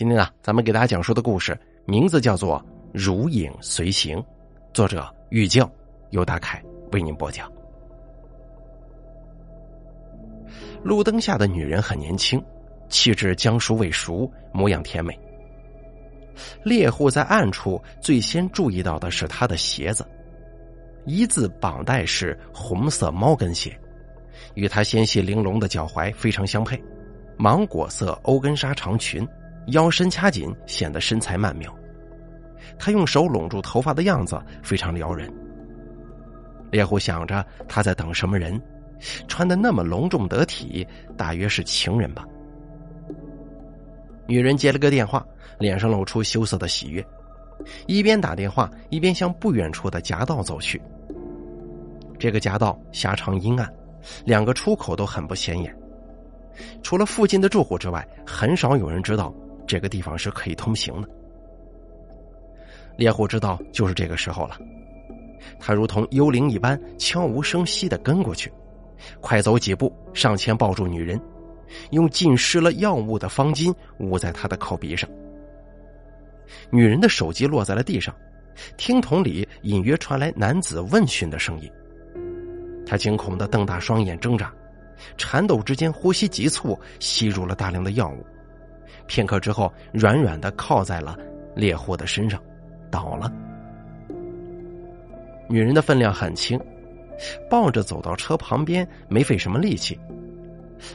今天呢，咱们给大家讲述的故事名字叫做《如影随形》，作者玉静，由大凯为您播讲。路灯下的女人很年轻，气质将熟未熟，模样甜美。猎户在暗处最先注意到的是她的鞋子，一字绑带式红色猫跟鞋，与她纤细玲珑的脚踝非常相配。芒果色欧根纱长裙。腰身掐紧，显得身材曼妙。他用手拢住头发的样子非常撩人。猎户想着他在等什么人，穿的那么隆重得体，大约是情人吧。女人接了个电话，脸上露出羞涩的喜悦，一边打电话一边向不远处的夹道走去。这个夹道狭长阴暗，两个出口都很不显眼，除了附近的住户之外，很少有人知道。这个地方是可以通行的。猎户知道就是这个时候了，他如同幽灵一般悄无声息的跟过去，快走几步上前抱住女人，用浸湿了药物的方巾捂在她的口鼻上。女人的手机落在了地上，听筒里隐约传来男子问讯的声音。他惊恐的瞪大双眼挣扎，颤抖之间呼吸急促，吸入了大量的药物。片刻之后，软软的靠在了猎户的身上，倒了。女人的分量很轻，抱着走到车旁边，没费什么力气。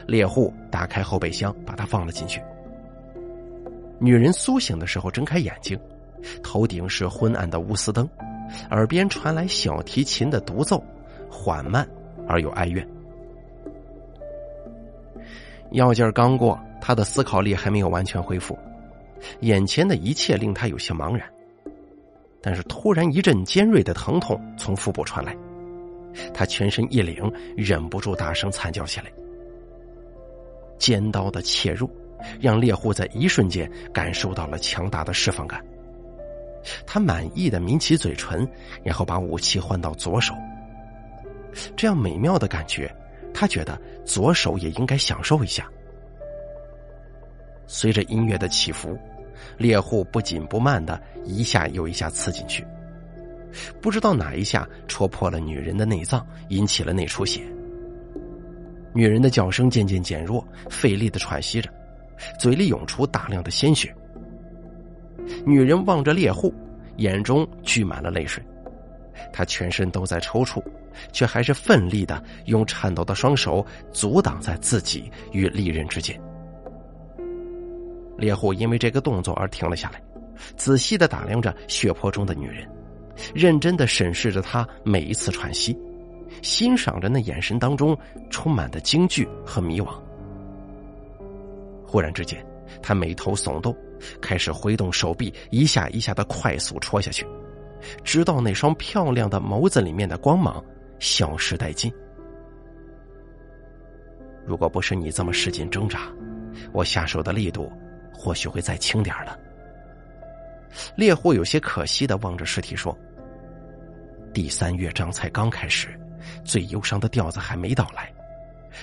猎户打开后备箱，把她放了进去。女人苏醒的时候睁开眼睛，头顶是昏暗的钨丝灯，耳边传来小提琴的独奏，缓慢而又哀怨。药劲儿刚过。他的思考力还没有完全恢复，眼前的一切令他有些茫然。但是突然一阵尖锐的疼痛从腹部传来，他全身一凛，忍不住大声惨叫起来。尖刀的切入，让猎户在一瞬间感受到了强大的释放感。他满意的抿起嘴唇，然后把武器换到左手。这样美妙的感觉，他觉得左手也应该享受一下。随着音乐的起伏，猎户不紧不慢的一下又一下刺进去，不知道哪一下戳破了女人的内脏，引起了内出血。女人的叫声渐渐减弱，费力的喘息着，嘴里涌出大量的鲜血。女人望着猎户，眼中聚满了泪水，她全身都在抽搐，却还是奋力的用颤抖的双手阻挡在自己与利刃之间。猎户因为这个动作而停了下来，仔细的打量着血泊中的女人，认真的审视着她每一次喘息，欣赏着那眼神当中充满的惊惧和迷惘。忽然之间，他眉头耸动，开始挥动手臂，一下一下的快速戳下去，直到那双漂亮的眸子里面的光芒消失殆尽。如果不是你这么使劲挣扎，我下手的力度。或许会再轻点了。猎户有些可惜的望着尸体说：“第三乐章才刚开始，最忧伤的调子还没到来。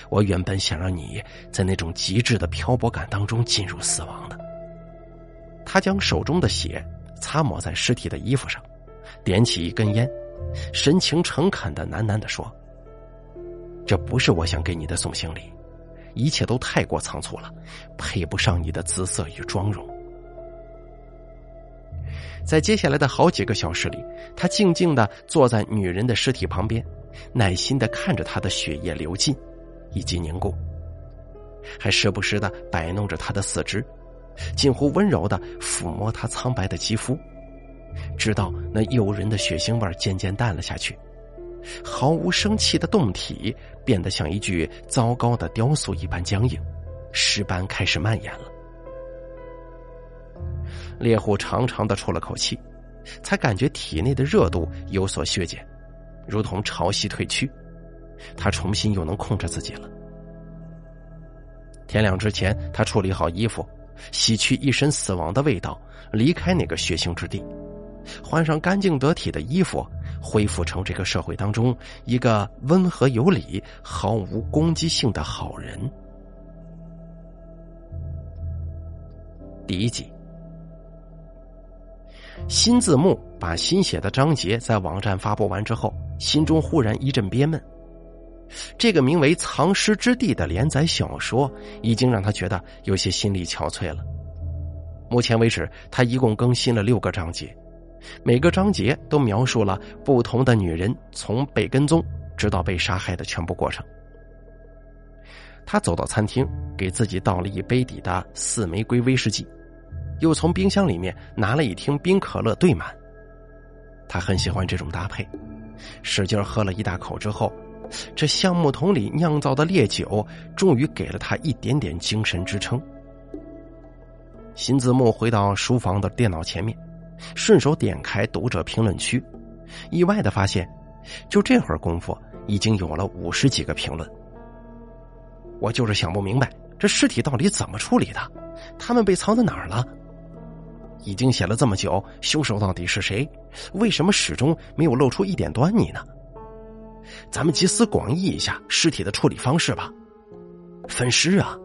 我原本想让你在那种极致的漂泊感当中进入死亡的。”他将手中的血擦抹在尸体的衣服上，点起一根烟，神情诚恳的喃喃的说：“这不是我想给你的送行礼。”一切都太过仓促了，配不上你的姿色与妆容。在接下来的好几个小时里，他静静的坐在女人的尸体旁边，耐心的看着她的血液流尽，以及凝固，还时不时的摆弄着她的四肢，近乎温柔的抚摸她苍白的肌肤，直到那诱人的血腥味渐渐淡了下去。毫无生气的洞体变得像一具糟糕的雕塑一般僵硬，尸斑开始蔓延了。猎户长长的出了口气，才感觉体内的热度有所削减，如同潮汐退去，他重新又能控制自己了。天亮之前，他处理好衣服，洗去一身死亡的味道，离开那个血腥之地，换上干净得体的衣服。恢复成这个社会当中一个温和有礼、毫无攻击性的好人。第一集。新字幕把新写的章节在网站发布完之后，心中忽然一阵憋闷。这个名为《藏尸之地》的连载小说，已经让他觉得有些心力憔悴了。目前为止，他一共更新了六个章节，每个章节都描述了不同的女人从被跟踪直到被杀害的全部过程。他走到餐厅，给自己倒了一杯底的四玫瑰威士忌。又从冰箱里面拿了一听冰可乐兑满，他很喜欢这种搭配，使劲喝了一大口之后，这橡木桶里酿造的烈酒终于给了他一点点精神支撑。新字幕回到书房的电脑前面，顺手点开读者评论区，意外的发现，就这会儿功夫，已经有了五十几个评论。我就是想不明白，这尸体到底怎么处理的？他们被藏在哪儿了？已经写了这么久，凶手到底是谁？为什么始终没有露出一点端倪呢？咱们集思广益一下尸体的处理方式吧。分尸啊，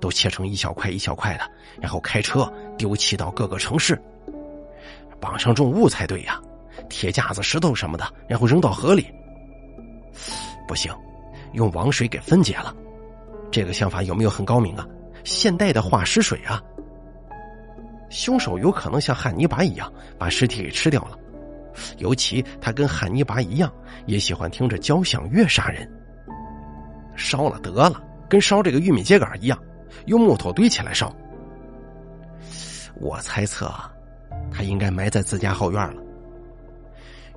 都切成一小块一小块的，然后开车丢弃到各个城市。绑上重物才对呀，铁架子、石头什么的，然后扔到河里。不行，用王水给分解了。这个想法有没有很高明啊？现代的化尸水啊！凶手有可能像汉尼拔一样把尸体给吃掉了，尤其他跟汉尼拔一样，也喜欢听着交响乐杀人。烧了得了，跟烧这个玉米秸秆一样，用木头堆起来烧。我猜测啊，他应该埋在自家后院了。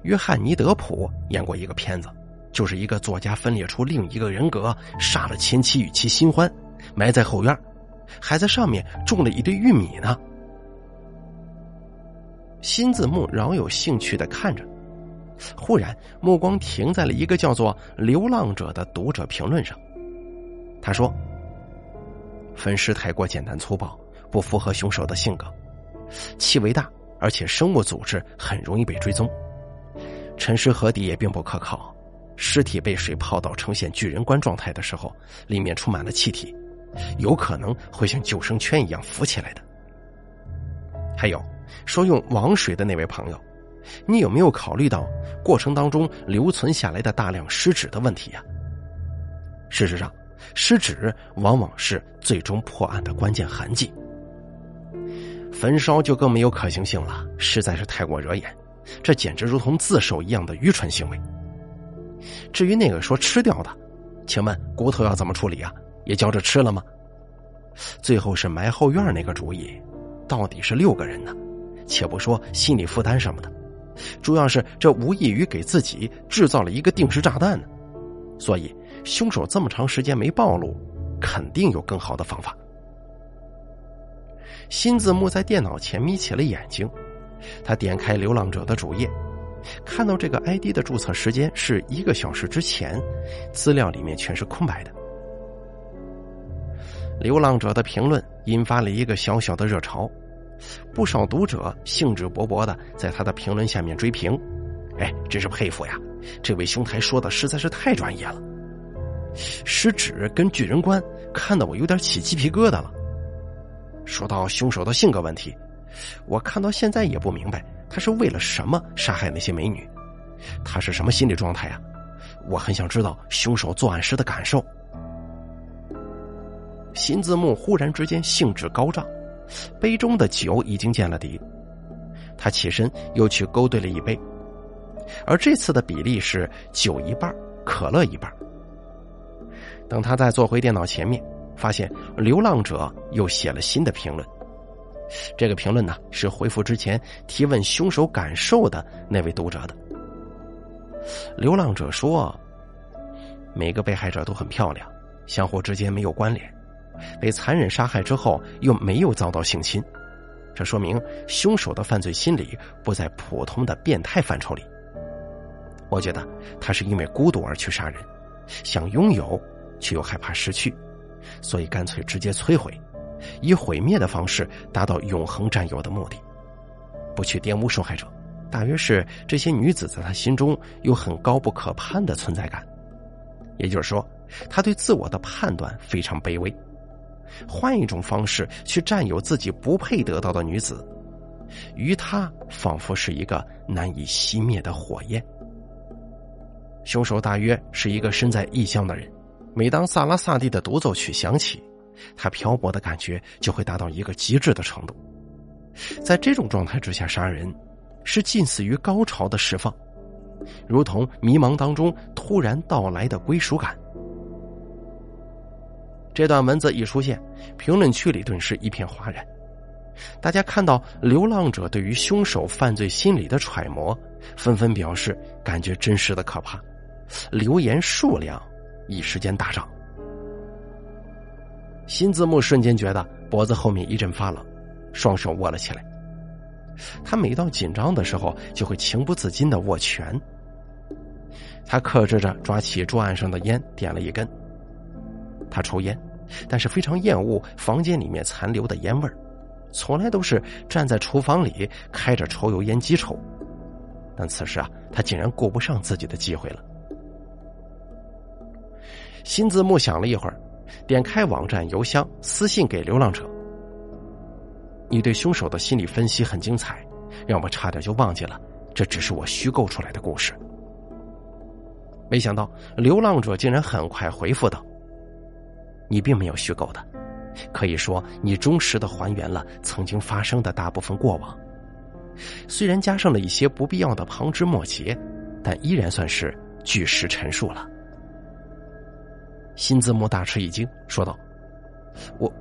约翰尼德普演过一个片子，就是一个作家分裂出另一个人格，杀了前妻与其新欢，埋在后院，还在上面种了一堆玉米呢。新字幕饶有兴趣的看着，忽然目光停在了一个叫做“流浪者”的读者评论上。他说：“分尸太过简单粗暴，不符合凶手的性格，气味大，而且生物组织很容易被追踪。沉尸河底也并不可靠，尸体被水泡到呈现巨人观状态的时候，里面充满了气体，有可能会像救生圈一样浮起来的。还有。”说用王水的那位朋友，你有没有考虑到过程当中留存下来的大量尸纸的问题呀？事实上，尸纸往往是最终破案的关键痕迹。焚烧就更没有可行性了，实在是太过惹眼，这简直如同自首一样的愚蠢行为。至于那个说吃掉的，请问骨头要怎么处理啊？也叫着吃了吗？最后是埋后院那个主意，到底是六个人呢？且不说心理负担什么的，主要是这无异于给自己制造了一个定时炸弹呢。所以，凶手这么长时间没暴露，肯定有更好的方法。新字幕在电脑前眯起了眼睛，他点开流浪者的主页，看到这个 ID 的注册时间是一个小时之前，资料里面全是空白的。流浪者的评论引发了一个小小的热潮。不少读者兴致勃勃的在他的评论下面追评，哎，真是佩服呀！这位兄台说的实在是太专业了。食指跟巨人观看得我有点起鸡皮疙瘩了。说到凶手的性格问题，我看到现在也不明白他是为了什么杀害那些美女，他是什么心理状态啊？我很想知道凶手作案时的感受。新字幕忽然之间兴致高涨。杯中的酒已经见了底，他起身又去勾兑了一杯，而这次的比例是酒一半，可乐一半。等他再坐回电脑前面，发现流浪者又写了新的评论。这个评论呢，是回复之前提问凶手感受的那位读者的。流浪者说：“每个被害者都很漂亮，相互之间没有关联。”被残忍杀害之后又没有遭到性侵，这说明凶手的犯罪心理不在普通的变态范畴里。我觉得他是因为孤独而去杀人，想拥有却又害怕失去，所以干脆直接摧毁，以毁灭的方式达到永恒占有的目的，不去玷污受害者。大约是这些女子在他心中有很高不可攀的存在感，也就是说，他对自我的判断非常卑微。换一种方式去占有自己不配得到的女子，于他仿佛是一个难以熄灭的火焰。凶手大约是一个身在异乡的人，每当萨拉萨蒂的独奏曲响起，他漂泊的感觉就会达到一个极致的程度。在这种状态之下杀人，是近似于高潮的释放，如同迷茫当中突然到来的归属感。这段文字一出现，评论区里顿时一片哗然。大家看到流浪者对于凶手犯罪心理的揣摩，纷纷表示感觉真实的可怕。留言数量一时间大涨。新字幕瞬间觉得脖子后面一阵发冷，双手握了起来。他每到紧张的时候，就会情不自禁的握拳。他克制着抓起桌案上的烟，点了一根。他抽烟，但是非常厌恶房间里面残留的烟味儿，从来都是站在厨房里开着抽油烟机抽。但此时啊，他竟然顾不上自己的机会了。新字幕想了一会儿，点开网站邮箱，私信给流浪者：“你对凶手的心理分析很精彩，让我差点就忘记了，这只是我虚构出来的故事。”没想到流浪者竟然很快回复道。你并没有虚构的，可以说你忠实的还原了曾经发生的大部分过往，虽然加上了一些不必要的旁枝末节，但依然算是据实陈述了。新字幕大吃一惊，说道：“我，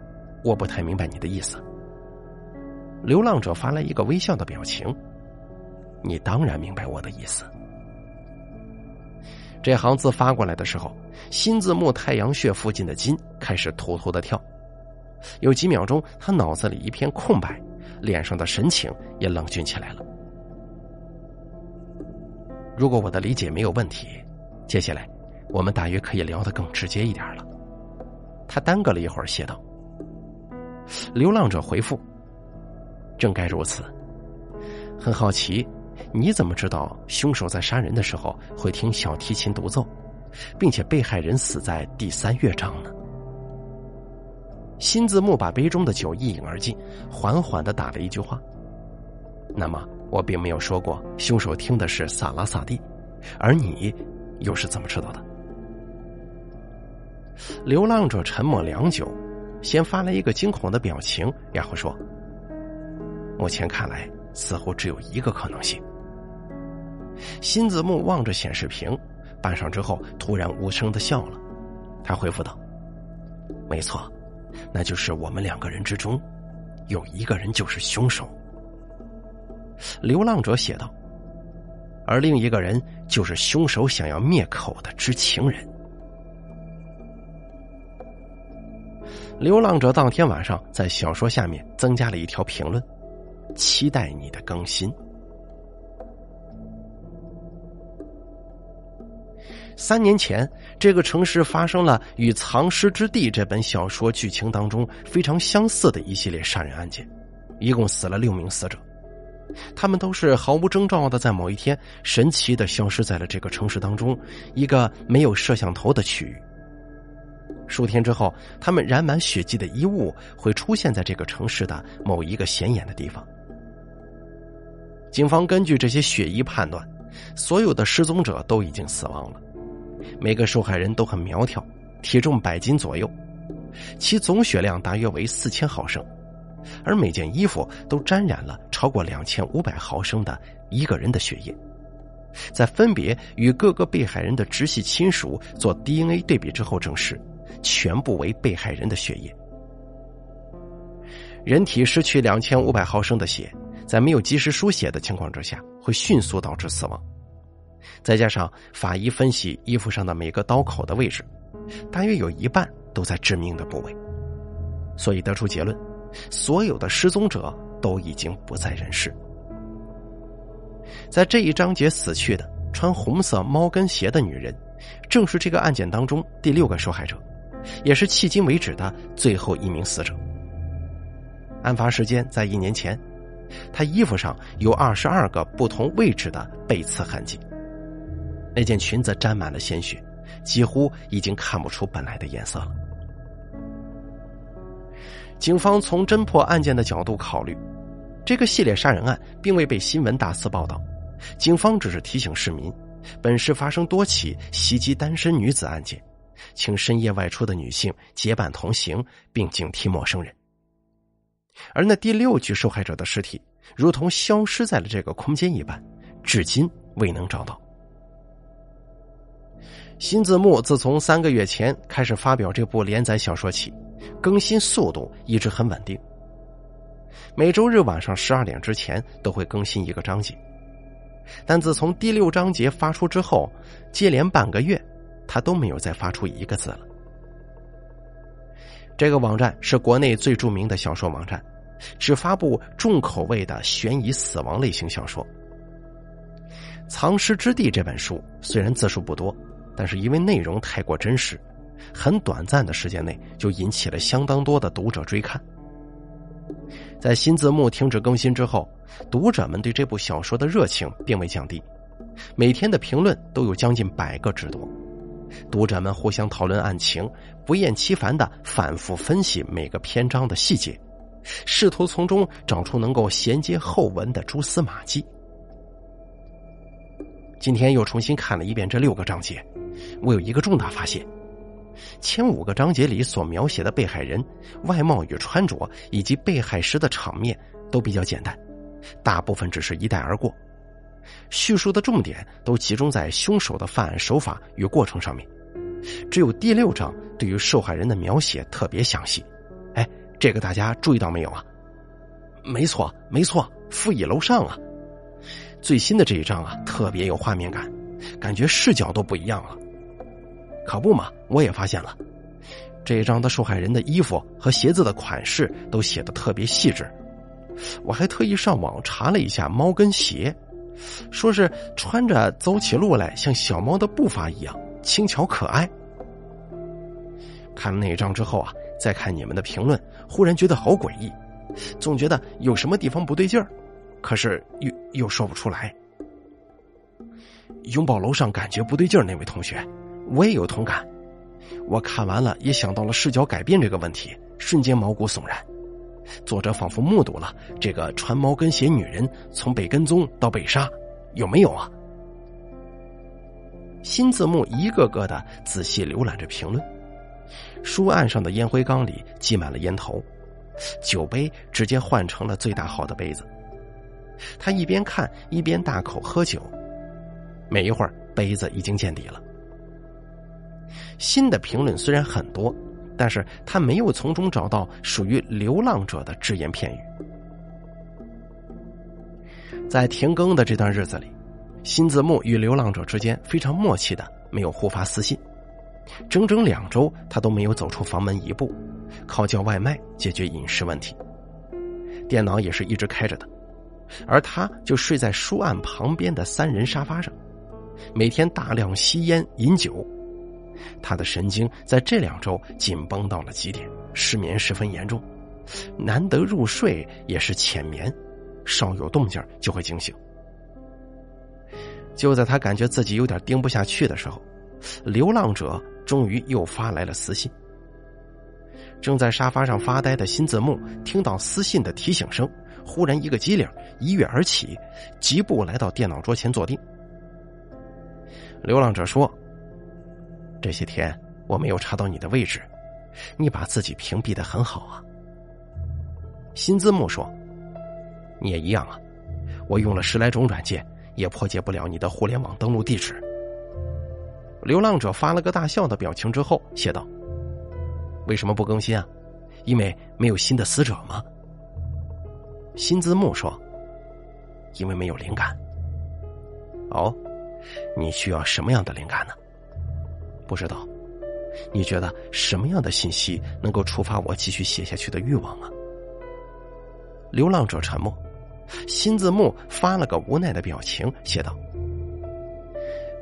我不太明白你的意思。”流浪者发来一个微笑的表情：“你当然明白我的意思。”这行字发过来的时候，新字幕太阳穴附近的筋开始突突的跳，有几秒钟，他脑子里一片空白，脸上的神情也冷峻起来了。如果我的理解没有问题，接下来我们大约可以聊得更直接一点了。他耽搁了一会儿，写道：“流浪者回复，正该如此，很好奇。”你怎么知道凶手在杀人的时候会听小提琴独奏，并且被害人死在第三乐章呢？新字幕把杯中的酒一饮而尽，缓缓的打了一句话：“那么我并没有说过凶手听的是萨拉萨蒂，而你又是怎么知道的？”流浪者沉默良久，先发来一个惊恐的表情，然后说：“目前看来，似乎只有一个可能性。”新子木望着显示屏，半晌之后，突然无声的笑了。他回复道：“没错，那就是我们两个人之中，有一个人就是凶手。”流浪者写道：“而另一个人就是凶手想要灭口的知情人。”流浪者当天晚上在小说下面增加了一条评论：“期待你的更新。”三年前，这个城市发生了与《藏尸之地》这本小说剧情当中非常相似的一系列杀人案件，一共死了六名死者，他们都是毫无征兆的在某一天神奇的消失在了这个城市当中一个没有摄像头的区域。数天之后，他们染满血迹的衣物会出现在这个城市的某一个显眼的地方。警方根据这些血衣判断，所有的失踪者都已经死亡了。每个受害人都很苗条，体重百斤左右，其总血量大约为四千毫升，而每件衣服都沾染了超过两千五百毫升的一个人的血液。在分别与各个被害人的直系亲属做 DNA 对比之后，证实全部为被害人的血液。人体失去两千五百毫升的血，在没有及时输血的情况之下，会迅速导致死亡。再加上法医分析衣服上的每个刀口的位置，大约有一半都在致命的部位，所以得出结论：所有的失踪者都已经不在人世。在这一章节死去的穿红色猫跟鞋的女人，正是这个案件当中第六个受害者，也是迄今为止的最后一名死者。案发时间在一年前，她衣服上有二十二个不同位置的被刺痕迹。那件裙子沾满了鲜血，几乎已经看不出本来的颜色了。警方从侦破案件的角度考虑，这个系列杀人案并未被新闻大肆报道。警方只是提醒市民，本市发生多起袭击单身女子案件，请深夜外出的女性结伴同行，并警惕陌生人。而那第六具受害者的尸体，如同消失在了这个空间一般，至今未能找到。新字幕自从三个月前开始发表这部连载小说起，更新速度一直很稳定。每周日晚上十二点之前都会更新一个章节，但自从第六章节发出之后，接连半个月，他都没有再发出一个字了。这个网站是国内最著名的小说网站，只发布重口味的悬疑死亡类型小说。《藏尸之地》这本书虽然字数不多。但是因为内容太过真实，很短暂的时间内就引起了相当多的读者追看。在新字幕停止更新之后，读者们对这部小说的热情并未降低，每天的评论都有将近百个之多。读者们互相讨论案情，不厌其烦的反复分析每个篇章的细节，试图从中找出能够衔接后文的蛛丝马迹。今天又重新看了一遍这六个章节。我有一个重大发现：前五个章节里所描写的被害人外貌与穿着，以及被害时的场面都比较简单，大部分只是一带而过。叙述的重点都集中在凶手的犯案手法与过程上面，只有第六章对于受害人的描写特别详细。哎，这个大家注意到没有啊？没错，没错，负一楼上啊！最新的这一章啊，特别有画面感，感觉视角都不一样了。可不嘛，我也发现了，这一章的受害人的衣服和鞋子的款式都写的特别细致。我还特意上网查了一下猫跟鞋，说是穿着走起路来像小猫的步伐一样轻巧可爱。看了那张之后啊，再看你们的评论，忽然觉得好诡异，总觉得有什么地方不对劲儿，可是又又说不出来。拥抱楼上感觉不对劲儿那位同学。我也有同感，我看完了也想到了视角改变这个问题，瞬间毛骨悚然。作者仿佛目睹了这个穿猫跟鞋女人从被跟踪到被杀，有没有啊？新字幕一个个的仔细浏览着评论，书案上的烟灰缸里积满了烟头，酒杯直接换成了最大号的杯子。他一边看一边大口喝酒，没一会儿杯子已经见底了。新的评论虽然很多，但是他没有从中找到属于流浪者的只言片语。在停更的这段日子里，新字幕与流浪者之间非常默契的没有互发私信，整整两周他都没有走出房门一步，靠叫外卖解决饮食问题，电脑也是一直开着的，而他就睡在书案旁边的三人沙发上，每天大量吸烟饮酒。他的神经在这两周紧绷到了极点，失眠十分严重，难得入睡也是浅眠，稍有动静就会惊醒。就在他感觉自己有点盯不下去的时候，流浪者终于又发来了私信。正在沙发上发呆的新字幕听到私信的提醒声，忽然一个机灵，一跃而起，疾步来到电脑桌前坐定。流浪者说。这些天我没有查到你的位置，你把自己屏蔽的很好啊。新字幕说：“你也一样啊，我用了十来种软件，也破解不了你的互联网登录地址。”流浪者发了个大笑的表情之后写道：“为什么不更新啊？因为没有新的死者吗？”新字幕说：“因为没有灵感。”哦，你需要什么样的灵感呢？不知道，你觉得什么样的信息能够触发我继续写下去的欲望啊？流浪者沉默，新字幕发了个无奈的表情，写道：“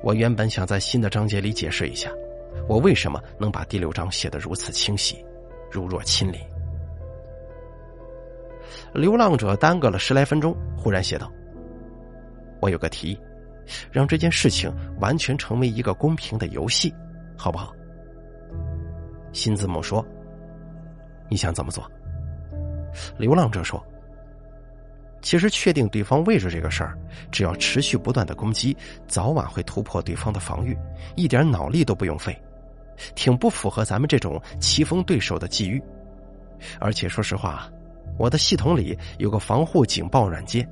我原本想在新的章节里解释一下，我为什么能把第六章写得如此清晰，如若亲临。”流浪者耽搁了十来分钟，忽然写道：“我有个提议，让这件事情完全成为一个公平的游戏。”好不好？新字母说：“你想怎么做？”流浪者说：“其实确定对方位置这个事儿，只要持续不断的攻击，早晚会突破对方的防御，一点脑力都不用费，挺不符合咱们这种棋逢对手的际遇。而且说实话，我的系统里有个防护警报软件，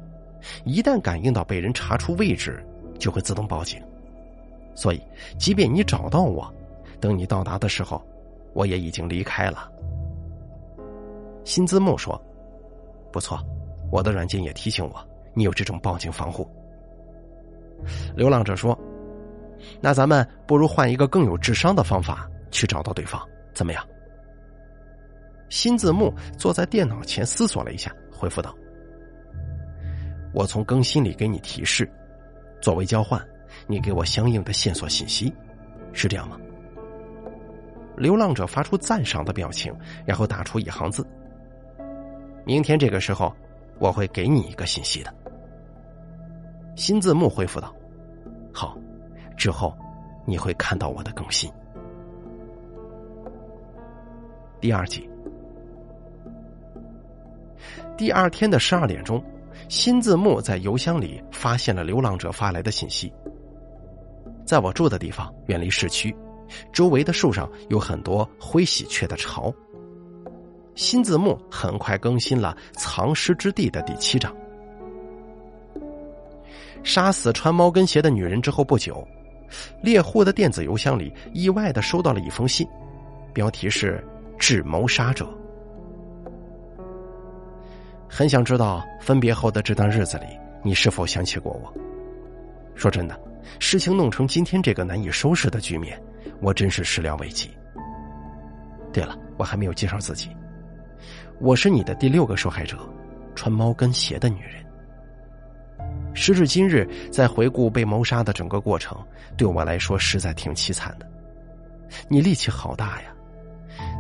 一旦感应到被人查出位置，就会自动报警。所以，即便你找到我，等你到达的时候，我也已经离开了。”辛兹木说：“不错，我的软件也提醒我你有这种报警防护。”流浪者说：“那咱们不如换一个更有智商的方法去找到对方，怎么样？”辛字木坐在电脑前思索了一下，回复道：“我从更新里给你提示，作为交换，你给我相应的线索信息，是这样吗？”流浪者发出赞赏的表情，然后打出一行字。明天这个时候，我会给你一个信息的。新字幕回复道：“好，之后你会看到我的更新。”第二集，第二天的十二点钟，新字幕在邮箱里发现了流浪者发来的信息。在我住的地方，远离市区，周围的树上有很多灰喜鹊的巢。新字幕很快更新了《藏尸之地》的第七章。杀死穿猫跟鞋的女人之后不久，猎户的电子邮箱里意外的收到了一封信，标题是“致谋杀者”。很想知道分别后的这段日子里，你是否想起过我？说真的，事情弄成今天这个难以收拾的局面，我真是始料未及。对了，我还没有介绍自己。我是你的第六个受害者，穿猫跟鞋的女人。时至今日，在回顾被谋杀的整个过程，对我来说实在挺凄惨的。你力气好大呀，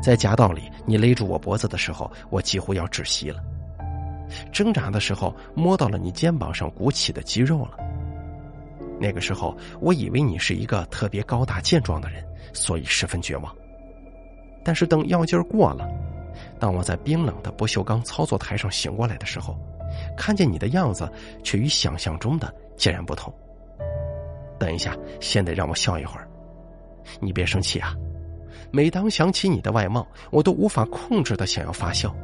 在夹道里你勒住我脖子的时候，我几乎要窒息了。挣扎的时候摸到了你肩膀上鼓起的肌肉了。那个时候我以为你是一个特别高大健壮的人，所以十分绝望。但是等药劲儿过了。当我在冰冷的不锈钢操作台上醒过来的时候，看见你的样子却与想象中的截然不同。等一下，先得让我笑一会儿。你别生气啊！每当想起你的外貌，我都无法控制的想要发笑。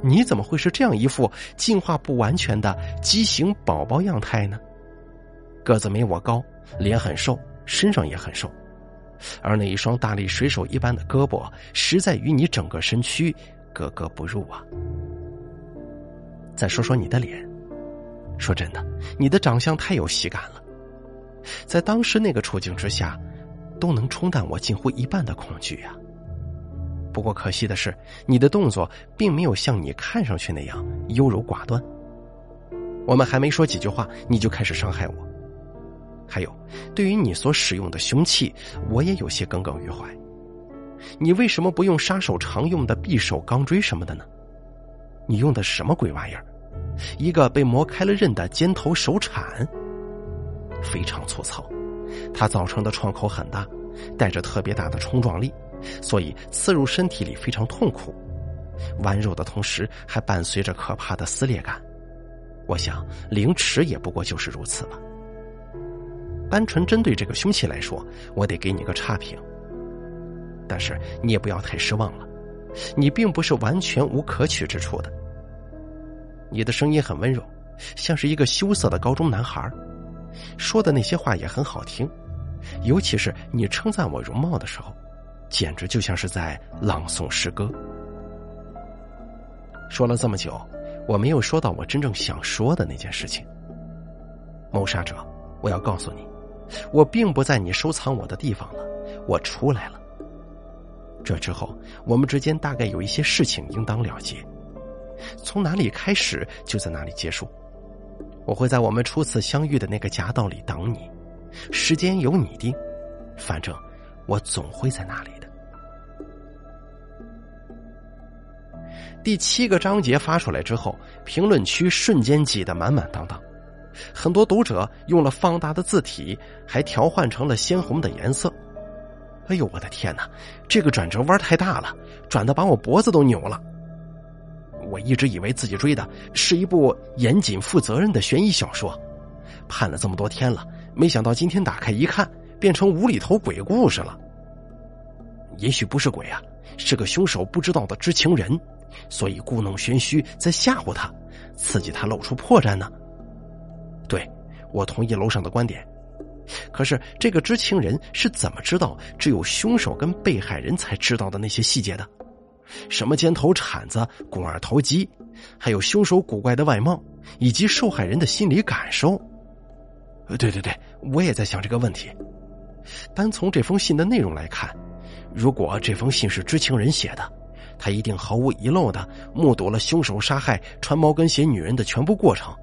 你怎么会是这样一副进化不完全的畸形宝宝样态呢？个子没我高，脸很瘦，身上也很瘦。而那一双大力水手一般的胳膊，实在与你整个身躯格格不入啊！再说说你的脸，说真的，你的长相太有喜感了，在当时那个处境之下，都能冲淡我近乎一半的恐惧呀。不过可惜的是，你的动作并没有像你看上去那样优柔寡断。我们还没说几句话，你就开始伤害我。还有，对于你所使用的凶器，我也有些耿耿于怀。你为什么不用杀手常用的匕首、钢锥什么的呢？你用的什么鬼玩意儿？一个被磨开了刃的尖头手铲，非常粗糙，它造成的创口很大，带着特别大的冲撞力，所以刺入身体里非常痛苦。剜肉的同时，还伴随着可怕的撕裂感。我想，凌迟也不过就是如此吧。单纯针对这个凶器来说，我得给你个差评。但是你也不要太失望了，你并不是完全无可取之处的。你的声音很温柔，像是一个羞涩的高中男孩，说的那些话也很好听，尤其是你称赞我容貌的时候，简直就像是在朗诵诗歌。说了这么久，我没有说到我真正想说的那件事情。谋杀者，我要告诉你。我并不在你收藏我的地方了，我出来了。这之后，我们之间大概有一些事情应当了结，从哪里开始就在哪里结束。我会在我们初次相遇的那个夹道里等你，时间由你定，反正我总会在那里的。第七个章节发出来之后，评论区瞬间挤得满满当当。很多读者用了放大的字体，还调换成了鲜红的颜色。哎呦，我的天哪！这个转折弯太大了，转的把我脖子都扭了。我一直以为自己追的是一部严谨负责任的悬疑小说，盼了这么多天了，没想到今天打开一看，变成无厘头鬼故事了。也许不是鬼啊，是个凶手不知道的知情人，所以故弄玄虚，在吓唬他，刺激他露出破绽呢。我同意楼上的观点。可是这个知情人是怎么知道只有凶手跟被害人才知道的那些细节的？什么尖头铲子、肱二头肌，还有凶手古怪的外貌，以及受害人的心理感受？呃，对对对，我也在想这个问题。单从这封信的内容来看，如果这封信是知情人写的，他一定毫无遗漏的目睹了凶手杀害穿毛跟鞋女人的全部过程。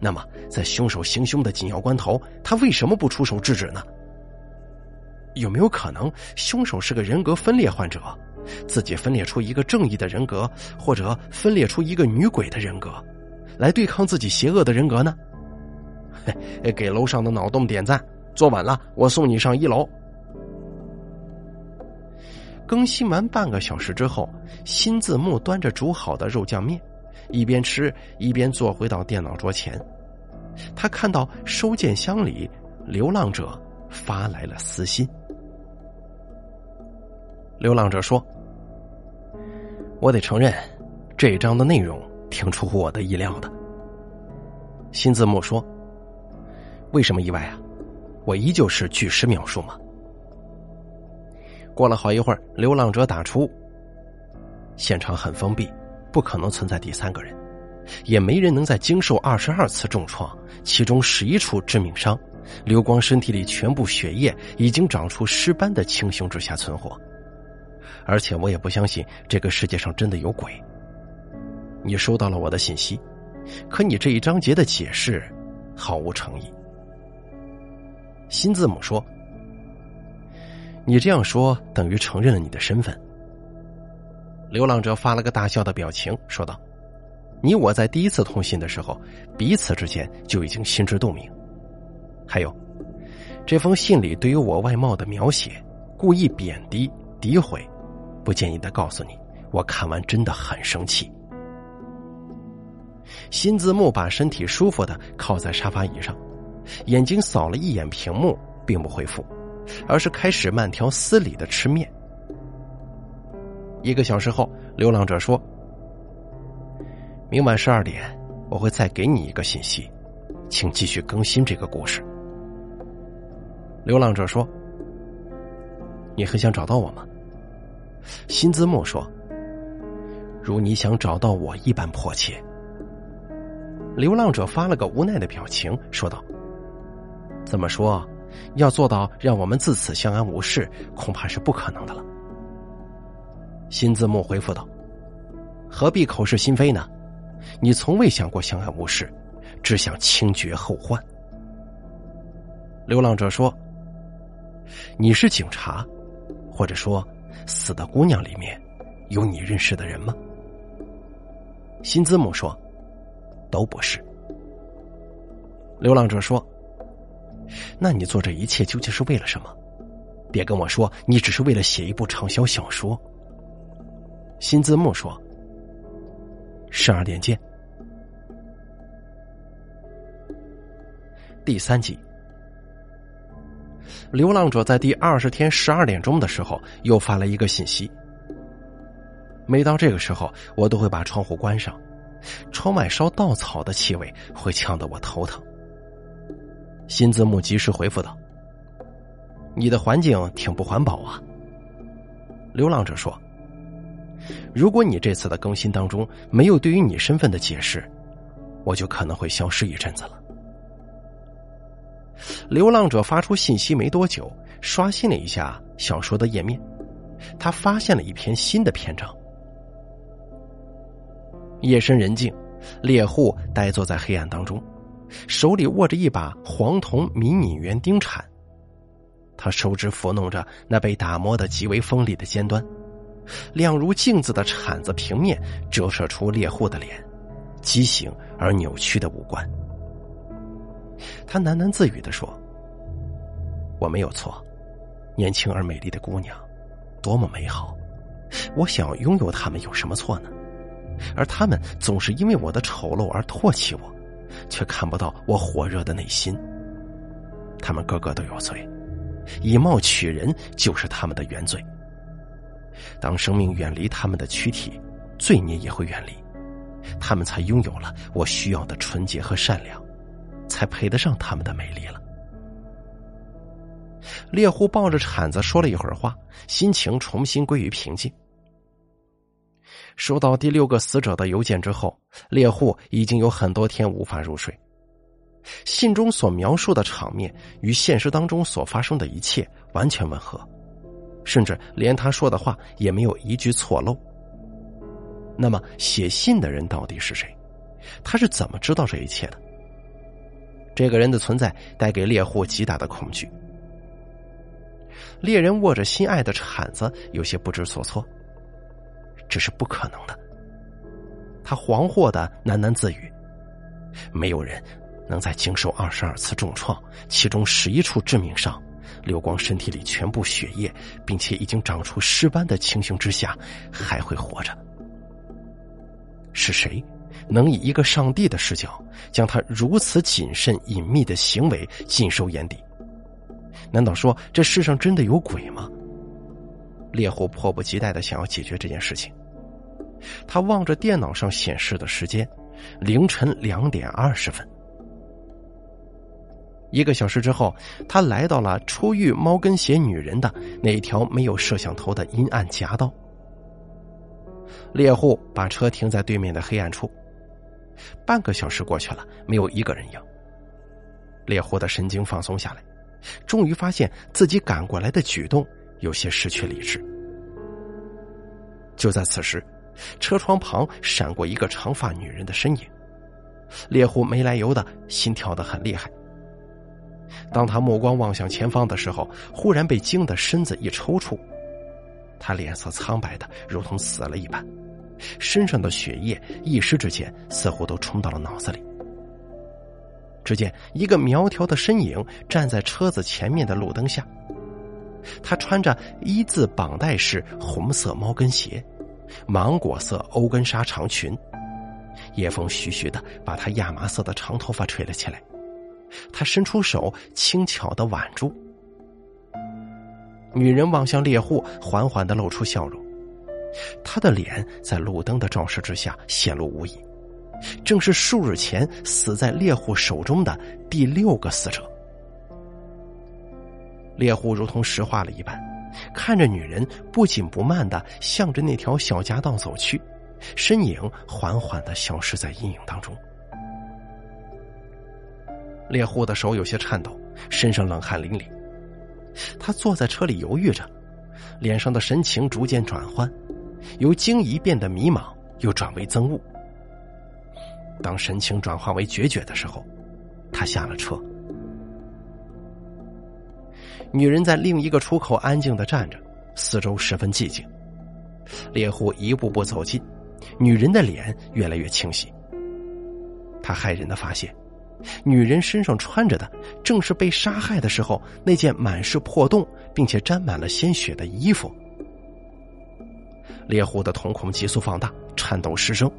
那么，在凶手行凶的紧要关头，他为什么不出手制止呢？有没有可能，凶手是个人格分裂患者，自己分裂出一个正义的人格，或者分裂出一个女鬼的人格，来对抗自己邪恶的人格呢？嘿，给楼上的脑洞点赞，坐稳了，我送你上一楼。更新完半个小时之后，新字幕端着煮好的肉酱面。一边吃一边坐回到电脑桌前，他看到收件箱里流浪者发来了私信。流浪者说：“我得承认，这一章的内容挺出乎我的意料的。”新字幕说：“为什么意外啊？我依旧是据实描述吗？”过了好一会儿，流浪者打出：“现场很封闭。”不可能存在第三个人，也没人能在经受二十二次重创，其中十一处致命伤，流光身体里全部血液已经长出尸斑的情形之下存活。而且我也不相信这个世界上真的有鬼。你收到了我的信息，可你这一章节的解释毫无诚意。新字母说：“你这样说等于承认了你的身份。”流浪者发了个大笑的表情，说道：“你我在第一次通信的时候，彼此之间就已经心知肚明。还有，这封信里对于我外貌的描写，故意贬低、诋毁，不建议的告诉你，我看完真的很生气。”新字幕把身体舒服的靠在沙发椅上，眼睛扫了一眼屏幕，并不回复，而是开始慢条斯理的吃面。一个小时后，流浪者说：“明晚十二点，我会再给你一个信息，请继续更新这个故事。”流浪者说：“你很想找到我吗？”新字幕说：“如你想找到我一般迫切。”流浪者发了个无奈的表情，说道：“怎么说，要做到让我们自此相安无事，恐怕是不可能的了。”新字幕回复道：“何必口是心非呢？你从未想过相安无事，只想清绝后患。”流浪者说：“你是警察，或者说死的姑娘里面有你认识的人吗？”新字幕说：“都不是。”流浪者说：“那你做这一切究竟是为了什么？别跟我说你只是为了写一部畅销小说。”新字幕说：“十二点见。”第三集，流浪者在第二十天十二点钟的时候又发了一个信息。每到这个时候，我都会把窗户关上，窗外烧稻草的气味会呛得我头疼。新字幕及时回复道：“你的环境挺不环保啊。”流浪者说。如果你这次的更新当中没有对于你身份的解释，我就可能会消失一阵子了。流浪者发出信息没多久，刷新了一下小说的页面，他发现了一篇新的篇章。夜深人静，猎户呆坐在黑暗当中，手里握着一把黄铜迷你园丁铲，他手指抚弄着那被打磨的极为锋利的尖端。亮如镜子的铲子平面折射出猎户的脸，畸形而扭曲的五官。他喃喃自语的说：“我没有错，年轻而美丽的姑娘，多么美好！我想要拥有她们有什么错呢？而他们总是因为我的丑陋而唾弃我，却看不到我火热的内心。他们个个都有罪，以貌取人就是他们的原罪。当生命远离他们的躯体，罪孽也会远离，他们才拥有了我需要的纯洁和善良，才配得上他们的美丽了。猎户抱着铲子说了一会儿话，心情重新归于平静。收到第六个死者的邮件之后，猎户已经有很多天无法入睡。信中所描述的场面与现实当中所发生的一切完全吻合，甚至连他说的话也没有一句错漏。那么，写信的人到底是谁？他是怎么知道这一切的？这个人的存在带给猎户极大的恐惧。猎人握着心爱的铲子，有些不知所措。这是不可能的。他惶惑的喃喃自语：“没有人能在经受二十二次重创，其中十一处致命伤，流光身体里全部血液，并且已经长出尸斑的情形之下，还会活着。是谁能以一个上帝的视角，将他如此谨慎隐秘的行为尽收眼底？难道说这世上真的有鬼吗？”猎户迫不及待的想要解决这件事情。他望着电脑上显示的时间，凌晨两点二十分。一个小时之后，他来到了初遇猫跟鞋女人的那条没有摄像头的阴暗夹道。猎户把车停在对面的黑暗处。半个小时过去了，没有一个人影。猎户的神经放松下来，终于发现自己赶过来的举动有些失去理智。就在此时。车窗旁闪过一个长发女人的身影，猎户没来由的心跳得很厉害。当他目光望向前方的时候，忽然被惊得身子一抽搐，他脸色苍白的如同死了一般，身上的血液一时之间似乎都冲到了脑子里。只见一个苗条的身影站在车子前面的路灯下，他穿着一字绑带式红色猫跟鞋。芒果色欧根纱长裙，夜风徐徐的把他亚麻色的长头发吹了起来。他伸出手，轻巧的挽住。女人望向猎户，缓缓的露出笑容。她的脸在路灯的照射之下显露无遗，正是数日前死在猎户手中的第六个死者。猎户如同石化了一般。看着女人不紧不慢的向着那条小夹道走去，身影缓缓的消失在阴影当中。猎户的手有些颤抖，身上冷汗淋漓。他坐在车里犹豫着，脸上的神情逐渐转换，由惊疑变得迷茫，又转为憎恶。当神情转化为决绝的时候，他下了车。女人在另一个出口安静的站着，四周十分寂静。猎户一步步走近，女人的脸越来越清晰。他骇人的发现，女人身上穿着的正是被杀害的时候那件满是破洞并且沾满了鲜血的衣服。猎户的瞳孔急速放大，颤抖失声：“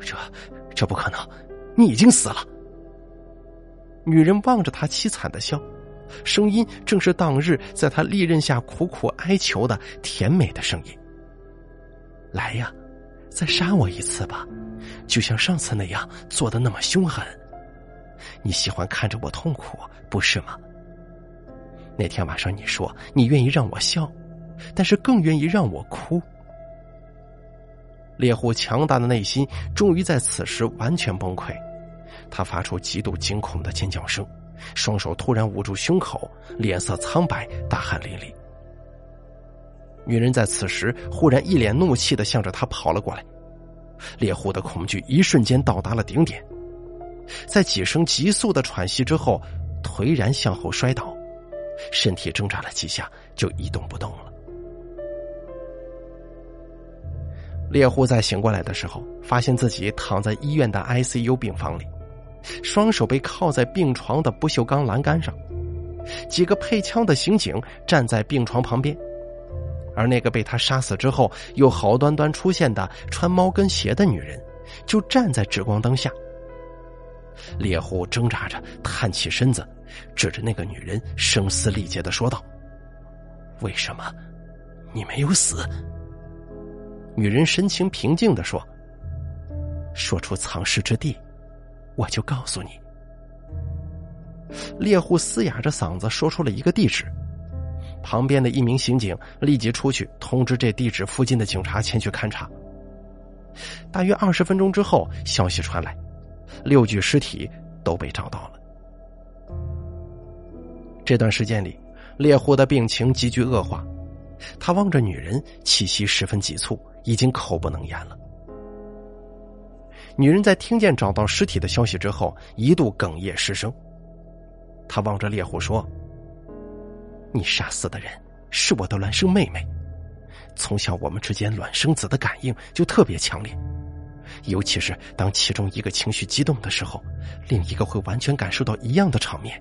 这，这不可能！你已经死了。”女人望着他凄惨的笑。声音正是当日在他利刃下苦苦哀求的甜美的声音。来呀，再杀我一次吧，就像上次那样做的那么凶狠。你喜欢看着我痛苦，不是吗？那天晚上你说你愿意让我笑，但是更愿意让我哭。猎户强大的内心终于在此时完全崩溃，他发出极度惊恐的尖叫声。双手突然捂住胸口，脸色苍白，大汗淋漓。女人在此时忽然一脸怒气的向着他跑了过来，猎户的恐惧一瞬间到达了顶点，在几声急速的喘息之后，颓然向后摔倒，身体挣扎了几下就一动不动了。猎户在醒过来的时候，发现自己躺在医院的 ICU 病房里。双手被靠在病床的不锈钢栏杆上，几个配枪的刑警站在病床旁边，而那个被他杀死之后又好端端出现的穿猫跟鞋的女人，就站在指光灯下。猎户挣扎着探起身子，指着那个女人，声嘶力竭的说道：“为什么你没有死？”女人神情平静的说：“说出藏尸之地，我就告诉你。”猎户嘶哑着嗓子说出了一个地址。旁边的一名刑警立即出去通知这地址附近的警察前去勘查。大约二十分钟之后，消息传来，六具尸体都被找到了。这段时间里，猎户的病情急剧恶化，他望着女人，气息十分急促，已经口不能言了。女人在听见找到尸体的消息之后，一度哽咽失声。她望着猎户说。你杀死的人是我的孪生妹妹，从小我们之间孪生子的感应就特别强烈，尤其是当其中一个情绪激动的时候，另一个会完全感受到一样的场面，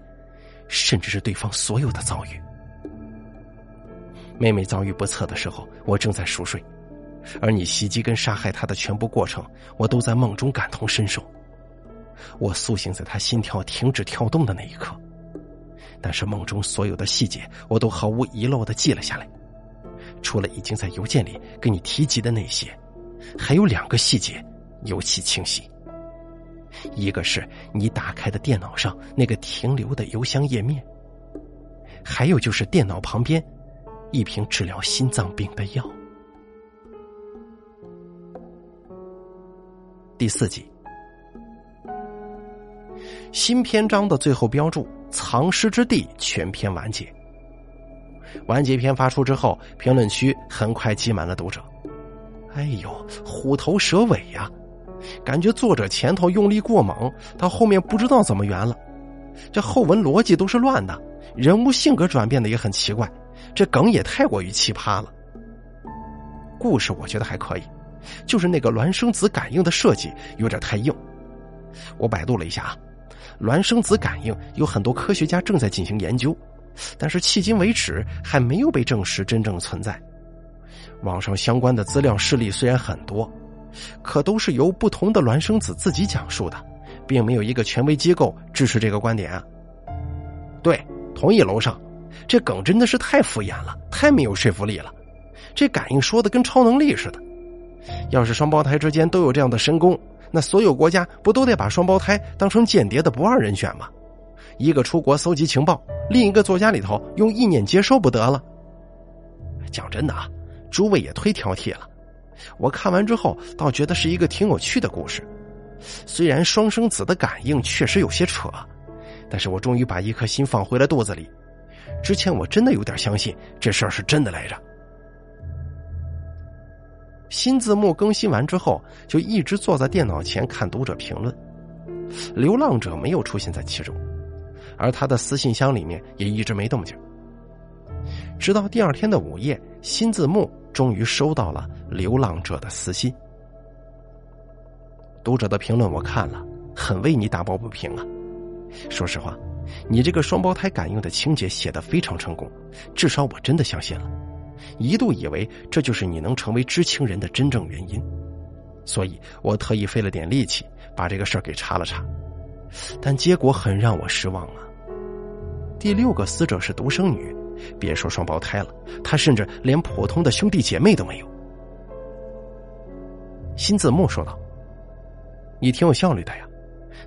甚至是对方所有的遭遇。妹妹遭遇不测的时候，我正在熟睡，而你袭击跟杀害她的全部过程，我都在梦中感同身受。我苏醒在她心跳停止跳动的那一刻。但是梦中所有的细节，我都毫无遗漏的记了下来，除了已经在邮件里跟你提及的那些，还有两个细节尤其清晰。一个是你打开的电脑上那个停留的邮箱页面，还有就是电脑旁边一瓶治疗心脏病的药。第四集，新篇章的最后标注。藏尸之地全篇完结。完结篇发出之后，评论区很快挤满了读者。哎呦，虎头蛇尾呀！感觉作者前头用力过猛，到后面不知道怎么圆了。这后文逻辑都是乱的，人物性格转变的也很奇怪，这梗也太过于奇葩了。故事我觉得还可以，就是那个孪生子感应的设计有点太硬。我百度了一下啊。孪生子感应有很多科学家正在进行研究，但是迄今为止还没有被证实真正存在。网上相关的资料事例虽然很多，可都是由不同的孪生子自己讲述的，并没有一个权威机构支持这个观点啊。对，同意楼上，这梗真的是太敷衍了，太没有说服力了。这感应说的跟超能力似的，要是双胞胎之间都有这样的神功。那所有国家不都得把双胞胎当成间谍的不二人选吗？一个出国搜集情报，另一个做家里头用意念接收不得了？讲真的啊，诸位也忒挑剔了。我看完之后倒觉得是一个挺有趣的故事。虽然双生子的感应确实有些扯，但是我终于把一颗心放回了肚子里。之前我真的有点相信这事儿是真的来着。新字幕更新完之后，就一直坐在电脑前看读者评论。流浪者没有出现在其中，而他的私信箱里面也一直没动静。直到第二天的午夜，新字幕终于收到了流浪者的私信。读者的评论我看了，很为你打抱不平啊！说实话，你这个双胞胎感应的情节写的非常成功，至少我真的相信了。一度以为这就是你能成为知情人的真正原因，所以我特意费了点力气把这个事儿给查了查，但结果很让我失望啊。第六个死者是独生女，别说双胞胎了，她甚至连普通的兄弟姐妹都没有。新字幕说道：“你挺有效率的呀，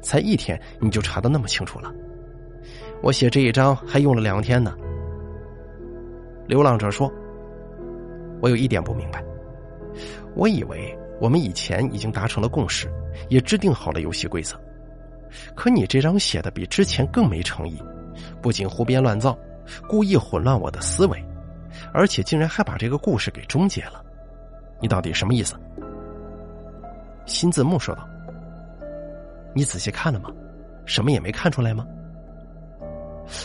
才一天你就查的那么清楚了。我写这一章还用了两天呢。”流浪者说。我有一点不明白，我以为我们以前已经达成了共识，也制定好了游戏规则，可你这张写的比之前更没诚意，不仅胡编乱造，故意混乱我的思维，而且竟然还把这个故事给终结了，你到底什么意思？新字幕说道：“你仔细看了吗？什么也没看出来吗？”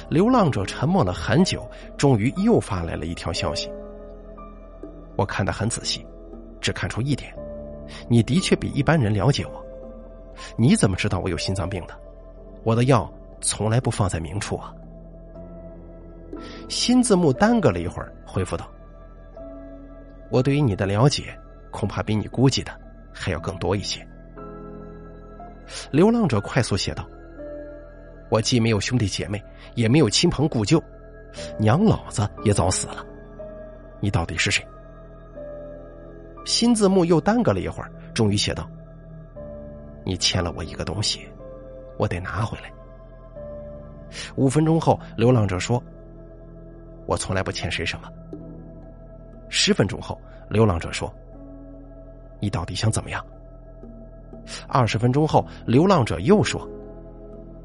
流浪者沉默了很久，终于又发来了一条消息。我看得很仔细，只看出一点：你的确比一般人了解我。你怎么知道我有心脏病的？我的药从来不放在明处啊。新字幕耽搁了一会儿，回复道：“我对于你的了解，恐怕比你估计的还要更多一些。”流浪者快速写道：“我既没有兄弟姐妹，也没有亲朋故旧，娘老子也早死了。你到底是谁？”新字幕又耽搁了一会儿，终于写道：“你欠了我一个东西，我得拿回来。”五分钟后，流浪者说：“我从来不欠谁什么。”十分钟后，流浪者说：“你到底想怎么样？”二十分钟后，流浪者又说：“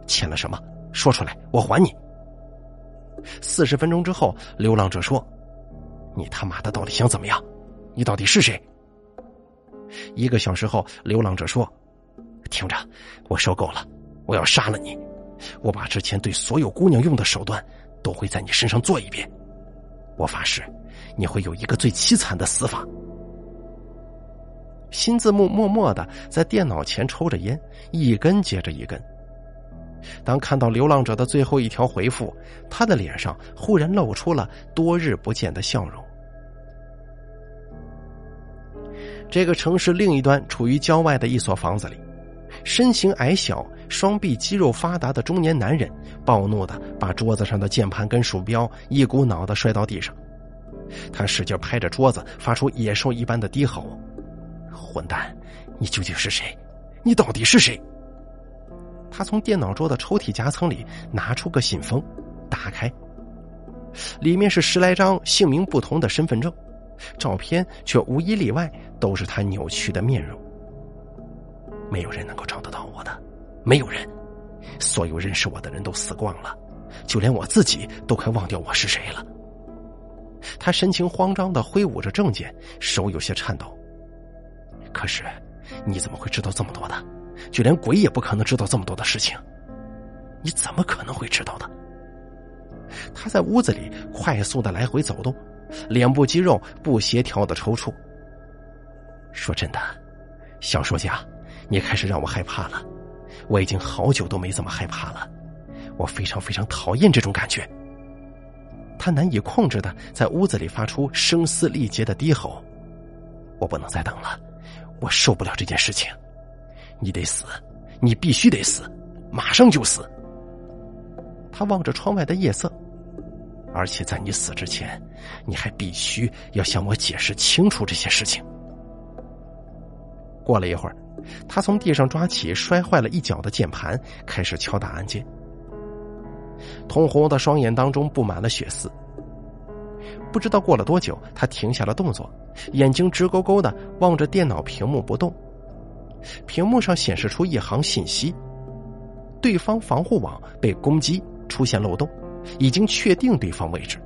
欠了什么？说出来，我还你。”四十分钟之后，流浪者说：“你他妈的到底想怎么样？你到底是谁？”一个小时后，流浪者说：“听着，我受够了，我要杀了你。我把之前对所有姑娘用的手段都会在你身上做一遍。我发誓，你会有一个最凄惨的死法。”新字幕默默的在电脑前抽着烟，一根接着一根。当看到流浪者的最后一条回复，他的脸上忽然露出了多日不见的笑容。这个城市另一端，处于郊外的一所房子里，身形矮小、双臂肌肉发达的中年男人暴怒的把桌子上的键盘跟鼠标一股脑的摔到地上，他使劲拍着桌子，发出野兽一般的低吼。混蛋，你究竟是谁？你到底是谁？他从电脑桌的抽屉夹层里拿出个信封，打开，里面是十来张姓名不同的身份证，照片却无一例外都是他扭曲的面容。没有人能够找得到我的，没有人，所有认识我的人都死光了，就连我自己都快忘掉我是谁了。他神情慌张的挥舞着证件，手有些颤抖。可是，你怎么会知道这么多的？就连鬼也不可能知道这么多的事情。你怎么可能会知道的？他在屋子里快速的来回走动，脸部肌肉不协调的抽搐。说真的，小说家，你开始让我害怕了。我已经好久都没这么害怕了。我非常非常讨厌这种感觉。他难以控制的在屋子里发出声嘶力竭的低吼。我不能再等了。我受不了这件事情，你得死，你必须得死，马上就死。他望着窗外的夜色，而且在你死之前，你还必须要向我解释清楚这些事情。过了一会儿，他从地上抓起摔坏了一角的键盘，开始敲打按键。通红的双眼当中布满了血丝。不知道过了多久，他停下了动作，眼睛直勾勾的望着电脑屏幕不动。屏幕上显示出一行信息：对方防护网被攻击，出现漏洞，已经确定对方位置。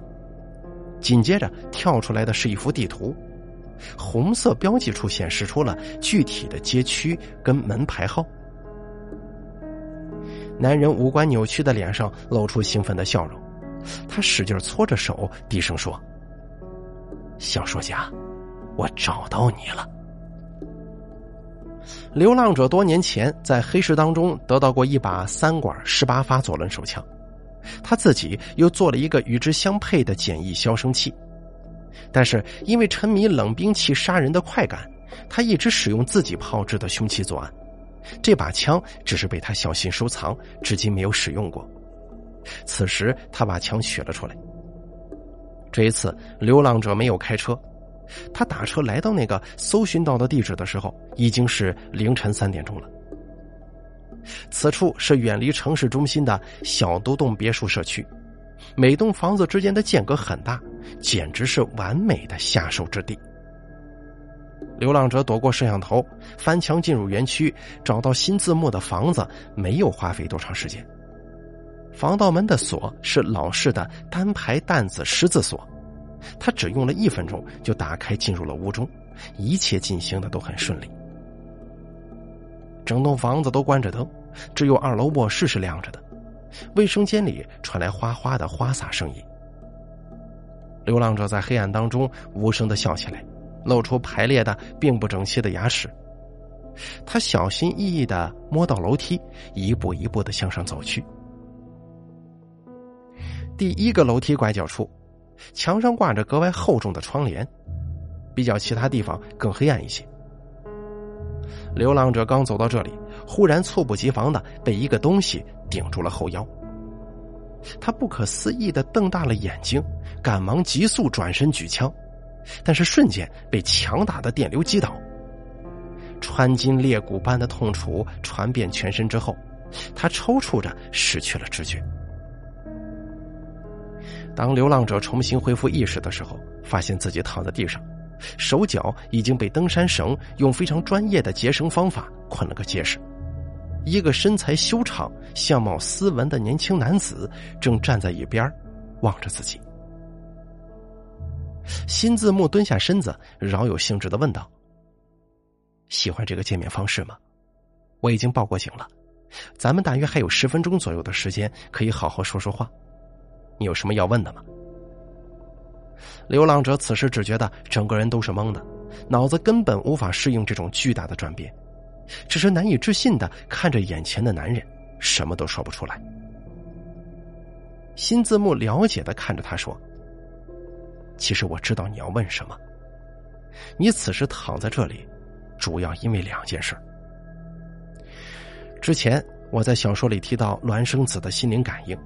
紧接着跳出来的是一幅地图，红色标记处显示出了具体的街区跟门牌号。男人五官扭曲的脸上露出兴奋的笑容，他使劲搓着手，低声说。小说家，我找到你了。流浪者多年前在黑市当中得到过一把三管十八发左轮手枪，他自己又做了一个与之相配的简易消声器，但是因为沉迷冷兵器杀人的快感，他一直使用自己炮制的凶器作案。这把枪只是被他小心收藏，至今没有使用过。此时，他把枪取了出来。这一次，流浪者没有开车，他打车来到那个搜寻到的地址的时候，已经是凌晨三点钟了。此处是远离城市中心的小独栋别墅社区，每栋房子之间的间隔很大，简直是完美的下手之地。流浪者躲过摄像头，翻墙进入园区，找到新字幕的房子，没有花费多长时间。防盗门的锁是老式的单排弹子十字锁，他只用了一分钟就打开，进入了屋中，一切进行的都很顺利。整栋房子都关着灯，只有二楼卧室是亮着的，卫生间里传来哗哗的花洒声音。流浪者在黑暗当中无声的笑起来，露出排列的并不整齐的牙齿。他小心翼翼的摸到楼梯，一步一步的向上走去。第一个楼梯拐角处，墙上挂着格外厚重的窗帘。比较其他地方更黑暗一些。流浪者刚走到这里，忽然猝不及防的被一个东西顶住了后腰。他不可思议的瞪大了眼睛，赶忙急速转身举枪，但是瞬间被强大的电流击倒，穿筋裂骨般的痛楚传遍全身之后，他抽搐着失去了知觉。当流浪者重新恢复意识的时候，发现自己躺在地上，手脚已经被登山绳用非常专业的结绳方法捆了个结实。一个身材修长、相貌斯文的年轻男子正站在一边，望着自己。新字幕蹲下身子，饶有兴致的问道：“喜欢这个见面方式吗？我已经报过警了，咱们大约还有十分钟左右的时间可以好好说说话。你有什么要问的吗？”流浪者此时只觉得整个人都是懵的，脑子根本无法适应这种巨大的转变。只是难以置信的看着眼前的男人，什么都说不出来。新字幕了解的看着他说：“其实我知道你要问什么。你此时躺在这里，主要因为两件事。之前我在小说里提到孪生子的心灵感应，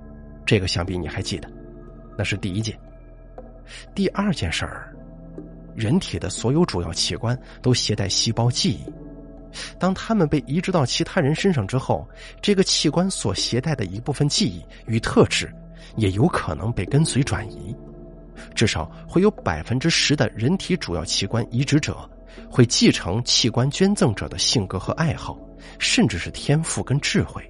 这个想必你还记得，那是第一件。第二件事儿，人体的所有主要器官都携带细胞记忆。”当他们被移植到其他人身上之后，这个器官所携带的一部分记忆与特质，也有可能被跟随转移。至少会有百分之十的人体主要器官移植者，会继承器官捐赠者的性格和爱好，甚至是天赋跟智慧。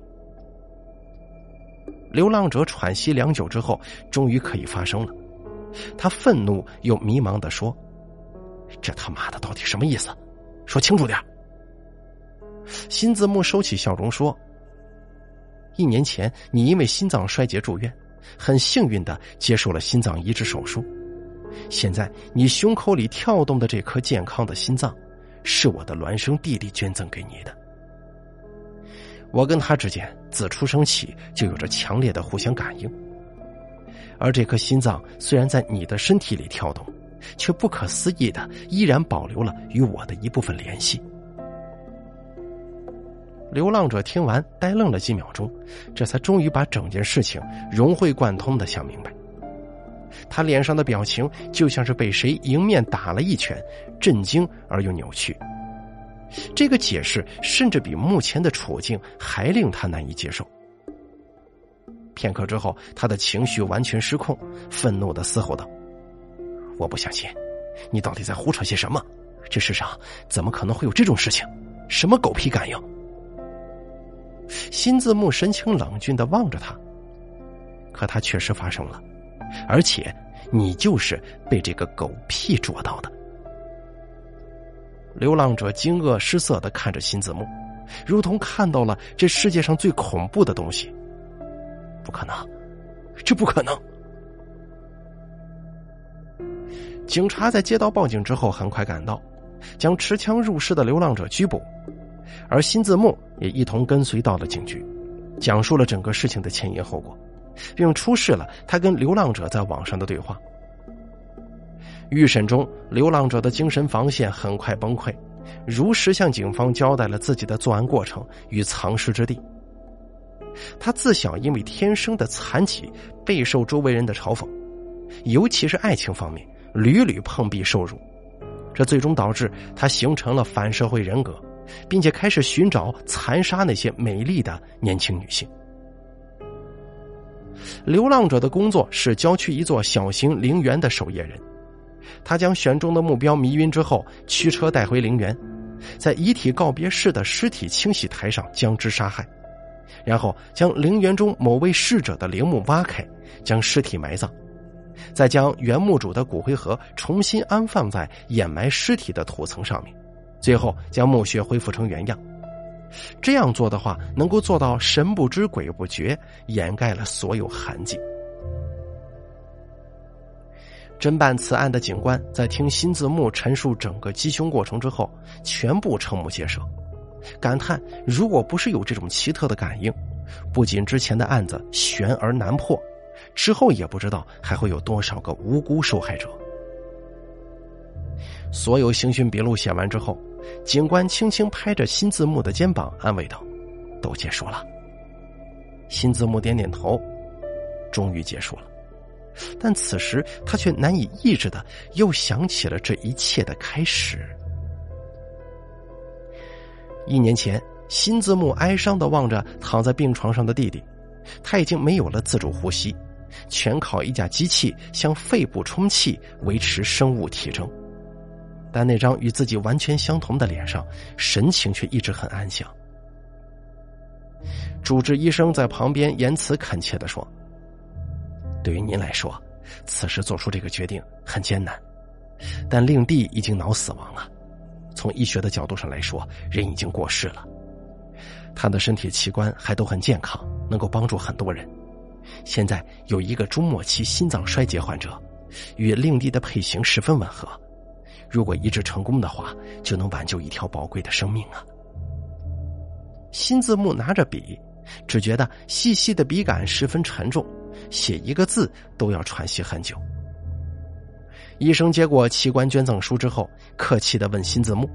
流浪者喘息良久之后，终于可以发声了。他愤怒又迷茫的说：“这他妈的到底什么意思？说清楚点。”新字幕收起笑容说：“一年前，你因为心脏衰竭住院，很幸运的接受了心脏移植手术。现在，你胸口里跳动的这颗健康的心脏，是我的孪生弟弟捐赠给你的。我跟他之间自出生起就有着强烈的互相感应。而这颗心脏虽然在你的身体里跳动，却不可思议的依然保留了与我的一部分联系。”流浪者听完，呆愣了几秒钟，这才终于把整件事情融会贯通的想明白。他脸上的表情就像是被谁迎面打了一拳，震惊而又扭曲。这个解释甚至比目前的处境还令他难以接受。片刻之后，他的情绪完全失控，愤怒的嘶吼道：“我不相信，你到底在胡扯些什么？这世上怎么可能会有这种事情？什么狗屁感应？”新字幕神情冷峻的望着他，可他确实发生了，而且你就是被这个狗屁捉到的。流浪者惊愕失色的看着新字幕，如同看到了这世界上最恐怖的东西。不可能，这不可能！警察在接到报警之后很快赶到，将持枪入室的流浪者拘捕。而新字幕也一同跟随到了警局，讲述了整个事情的前因后果，并出示了他跟流浪者在网上的对话。预审中，流浪者的精神防线很快崩溃，如实向警方交代了自己的作案过程与藏尸之地。他自小因为天生的残疾，备受周围人的嘲讽，尤其是爱情方面屡屡碰壁受辱，这最终导致他形成了反社会人格。并且开始寻找残杀那些美丽的年轻女性。流浪者的工作是郊区一座小型陵园的守夜人，他将玄中的目标迷晕之后，驱车带回陵园，在遗体告别式的尸体清洗台上将之杀害，然后将陵园中某位逝者的陵墓挖开，将尸体埋葬，再将原墓主的骨灰盒重新安放在掩埋尸体的土层上面。最后将墓穴恢复成原样，这样做的话，能够做到神不知鬼不觉，掩盖了所有痕迹。侦办此案的警官在听新字幕陈述整个击凶过程之后，全部瞠目结舌，感叹：如果不是有这种奇特的感应，不仅之前的案子悬而难破，之后也不知道还会有多少个无辜受害者。所有刑讯笔录写完之后，警官轻轻拍着新字幕的肩膀，安慰道：“都结束了。”新字幕点点头，终于结束了。但此时他却难以抑制的又想起了这一切的开始。一年前，新字幕哀伤的望着躺在病床上的弟弟，他已经没有了自主呼吸，全靠一架机器向肺部充气维持生物体征。但那张与自己完全相同的脸上，神情却一直很安详。主治医生在旁边言辞恳切的说：“对于您来说，此时做出这个决定很艰难，但令弟已经脑死亡了。从医学的角度上来说，人已经过世了。他的身体器官还都很健康，能够帮助很多人。现在有一个中末期心脏衰竭患者，与令弟的配型十分吻合。”如果移植成功的话，就能挽救一条宝贵的生命啊！新字幕拿着笔，只觉得细细的笔杆十分沉重，写一个字都要喘息很久。医生接过器官捐赠书之后，客气的问新字幕：“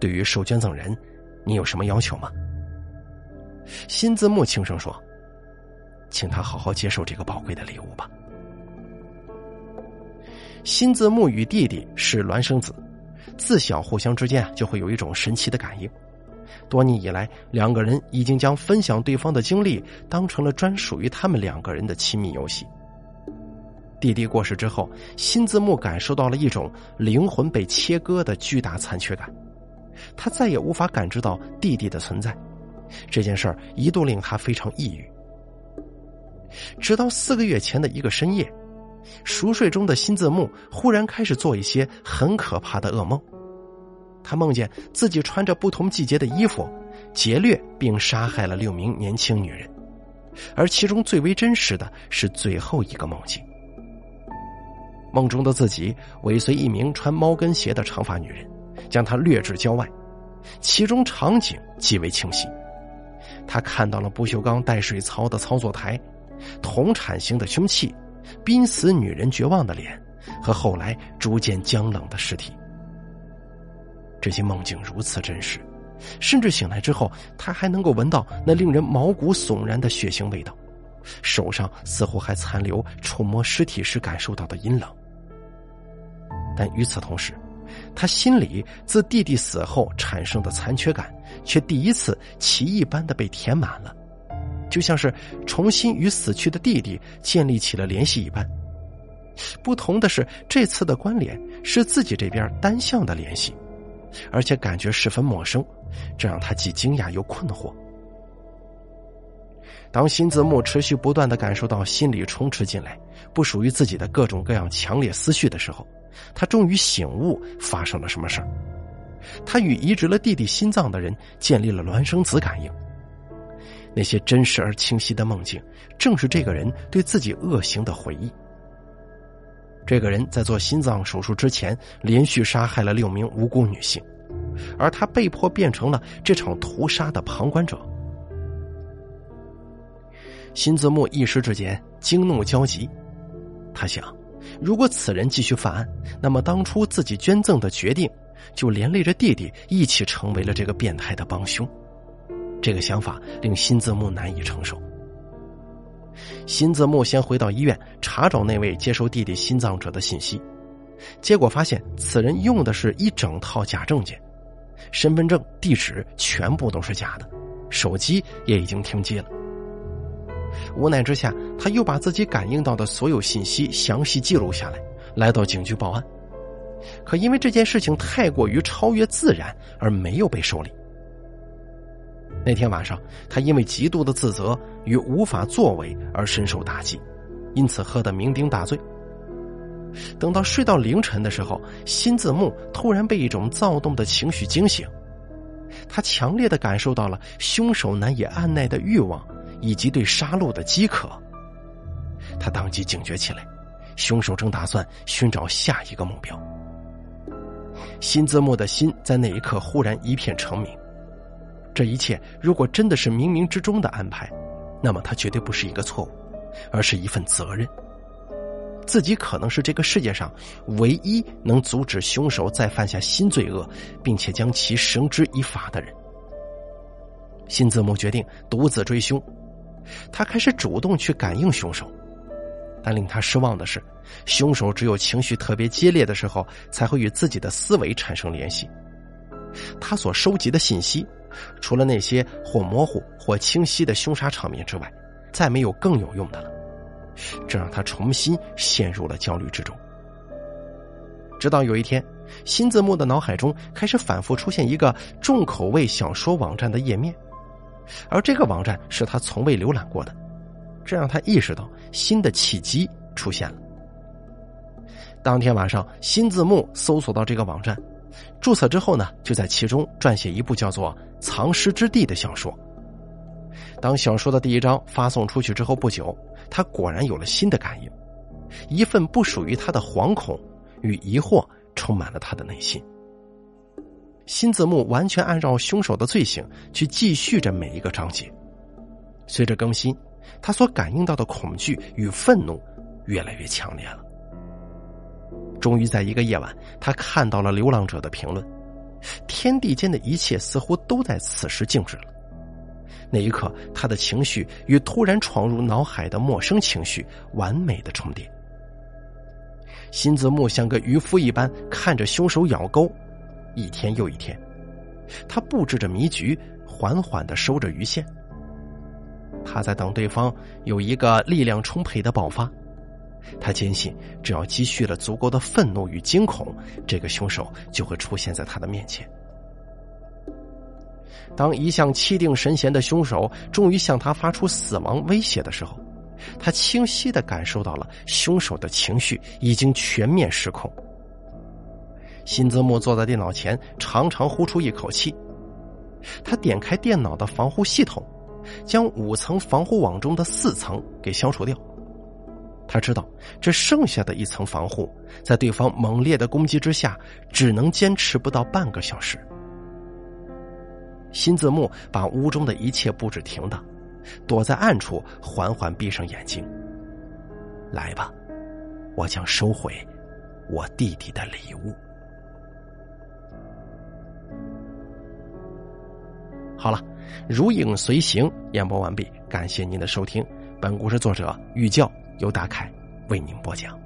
对于受捐赠人，你有什么要求吗？”新字幕轻声说：“请他好好接受这个宝贵的礼物吧。”新字幕与弟弟是孪生子，自小互相之间就会有一种神奇的感应。多年以来，两个人已经将分享对方的经历当成了专属于他们两个人的亲密游戏。弟弟过世之后，新字幕感受到了一种灵魂被切割的巨大残缺感，他再也无法感知到弟弟的存在。这件事儿一度令他非常抑郁，直到四个月前的一个深夜。熟睡中的新字幕忽然开始做一些很可怕的噩梦，他梦见自己穿着不同季节的衣服，劫掠并杀害了六名年轻女人，而其中最为真实的是最后一个梦境。梦中的自己尾随一名穿猫跟鞋的长发女人，将她掠至郊外，其中场景极为清晰。他看到了不锈钢带水槽的操作台，铜铲型的凶器。濒死女人绝望的脸，和后来逐渐僵冷的尸体。这些梦境如此真实，甚至醒来之后，他还能够闻到那令人毛骨悚然的血腥味道，手上似乎还残留触摸尸体时感受到的阴冷。但与此同时，他心里自弟弟死后产生的残缺感，却第一次奇异般的被填满了。就像是重新与死去的弟弟建立起了联系一般，不同的是，这次的关联是自己这边单向的联系，而且感觉十分陌生，这让他既惊讶又困惑。当新字幕持续不断的感受到心里充斥进来不属于自己的各种各样强烈思绪的时候，他终于醒悟发生了什么事儿。他与移植了弟弟心脏的人建立了孪生子感应。那些真实而清晰的梦境，正是这个人对自己恶行的回忆。这个人在做心脏手术之前，连续杀害了六名无辜女性，而他被迫变成了这场屠杀的旁观者。新字幕一时之间惊怒交集，他想，如果此人继续犯案，那么当初自己捐赠的决定，就连累着弟弟一起成为了这个变态的帮凶。这个想法令新字幕难以承受。新字幕先回到医院查找那位接收弟弟心脏者的信息，结果发现此人用的是一整套假证件，身份证、地址全部都是假的，手机也已经停机了。无奈之下，他又把自己感应到的所有信息详细记录下来，来到警局报案。可因为这件事情太过于超越自然，而没有被受理。那天晚上，他因为极度的自责与无法作为而深受打击，因此喝得酩酊大醉。等到睡到凌晨的时候，新字幕突然被一种躁动的情绪惊醒，他强烈的感受到了凶手难以按耐的欲望以及对杀戮的饥渴。他当即警觉起来，凶手正打算寻找下一个目标。新字幕的心在那一刻忽然一片澄明。这一切如果真的是冥冥之中的安排，那么它绝对不是一个错误，而是一份责任。自己可能是这个世界上唯一能阻止凶手再犯下新罪恶，并且将其绳之以法的人。新字幕决定独自追凶，他开始主动去感应凶手，但令他失望的是，凶手只有情绪特别激烈的时候才会与自己的思维产生联系。他所收集的信息，除了那些或模糊或清晰的凶杀场面之外，再没有更有用的了。这让他重新陷入了焦虑之中。直到有一天，新字幕的脑海中开始反复出现一个重口味小说网站的页面。而这个网站是他从未浏览过的，这让他意识到新的契机出现了。当天晚上，新字幕搜索到这个网站，注册之后呢，就在其中撰写一部叫做《藏尸之地》的小说。当小说的第一章发送出去之后不久，他果然有了新的感应，一份不属于他的惶恐与疑惑充满了他的内心。新字幕完全按照凶手的罪行去继续着每一个章节。随着更新，他所感应到的恐惧与愤怒越来越强烈了。终于在一个夜晚，他看到了流浪者的评论：天地间的一切似乎都在此时静止了。那一刻，他的情绪与突然闯入脑海的陌生情绪完美的重叠。新字幕像个渔夫一般看着凶手咬钩。一天又一天，他布置着迷局，缓缓的收着鱼线。他在等对方有一个力量充沛的爆发。他坚信，只要积蓄了足够的愤怒与惊恐，这个凶手就会出现在他的面前。当一向气定神闲的凶手终于向他发出死亡威胁的时候，他清晰的感受到了凶手的情绪已经全面失控。辛泽木坐在电脑前，长长呼出一口气。他点开电脑的防护系统，将五层防护网中的四层给消除掉。他知道，这剩下的一层防护，在对方猛烈的攻击之下，只能坚持不到半个小时。辛泽木把屋中的一切布置停当，躲在暗处，缓缓闭上眼睛。来吧，我将收回我弟弟的礼物。好了，如影随形演播完毕，感谢您的收听。本故事作者玉教由打凯为您播讲。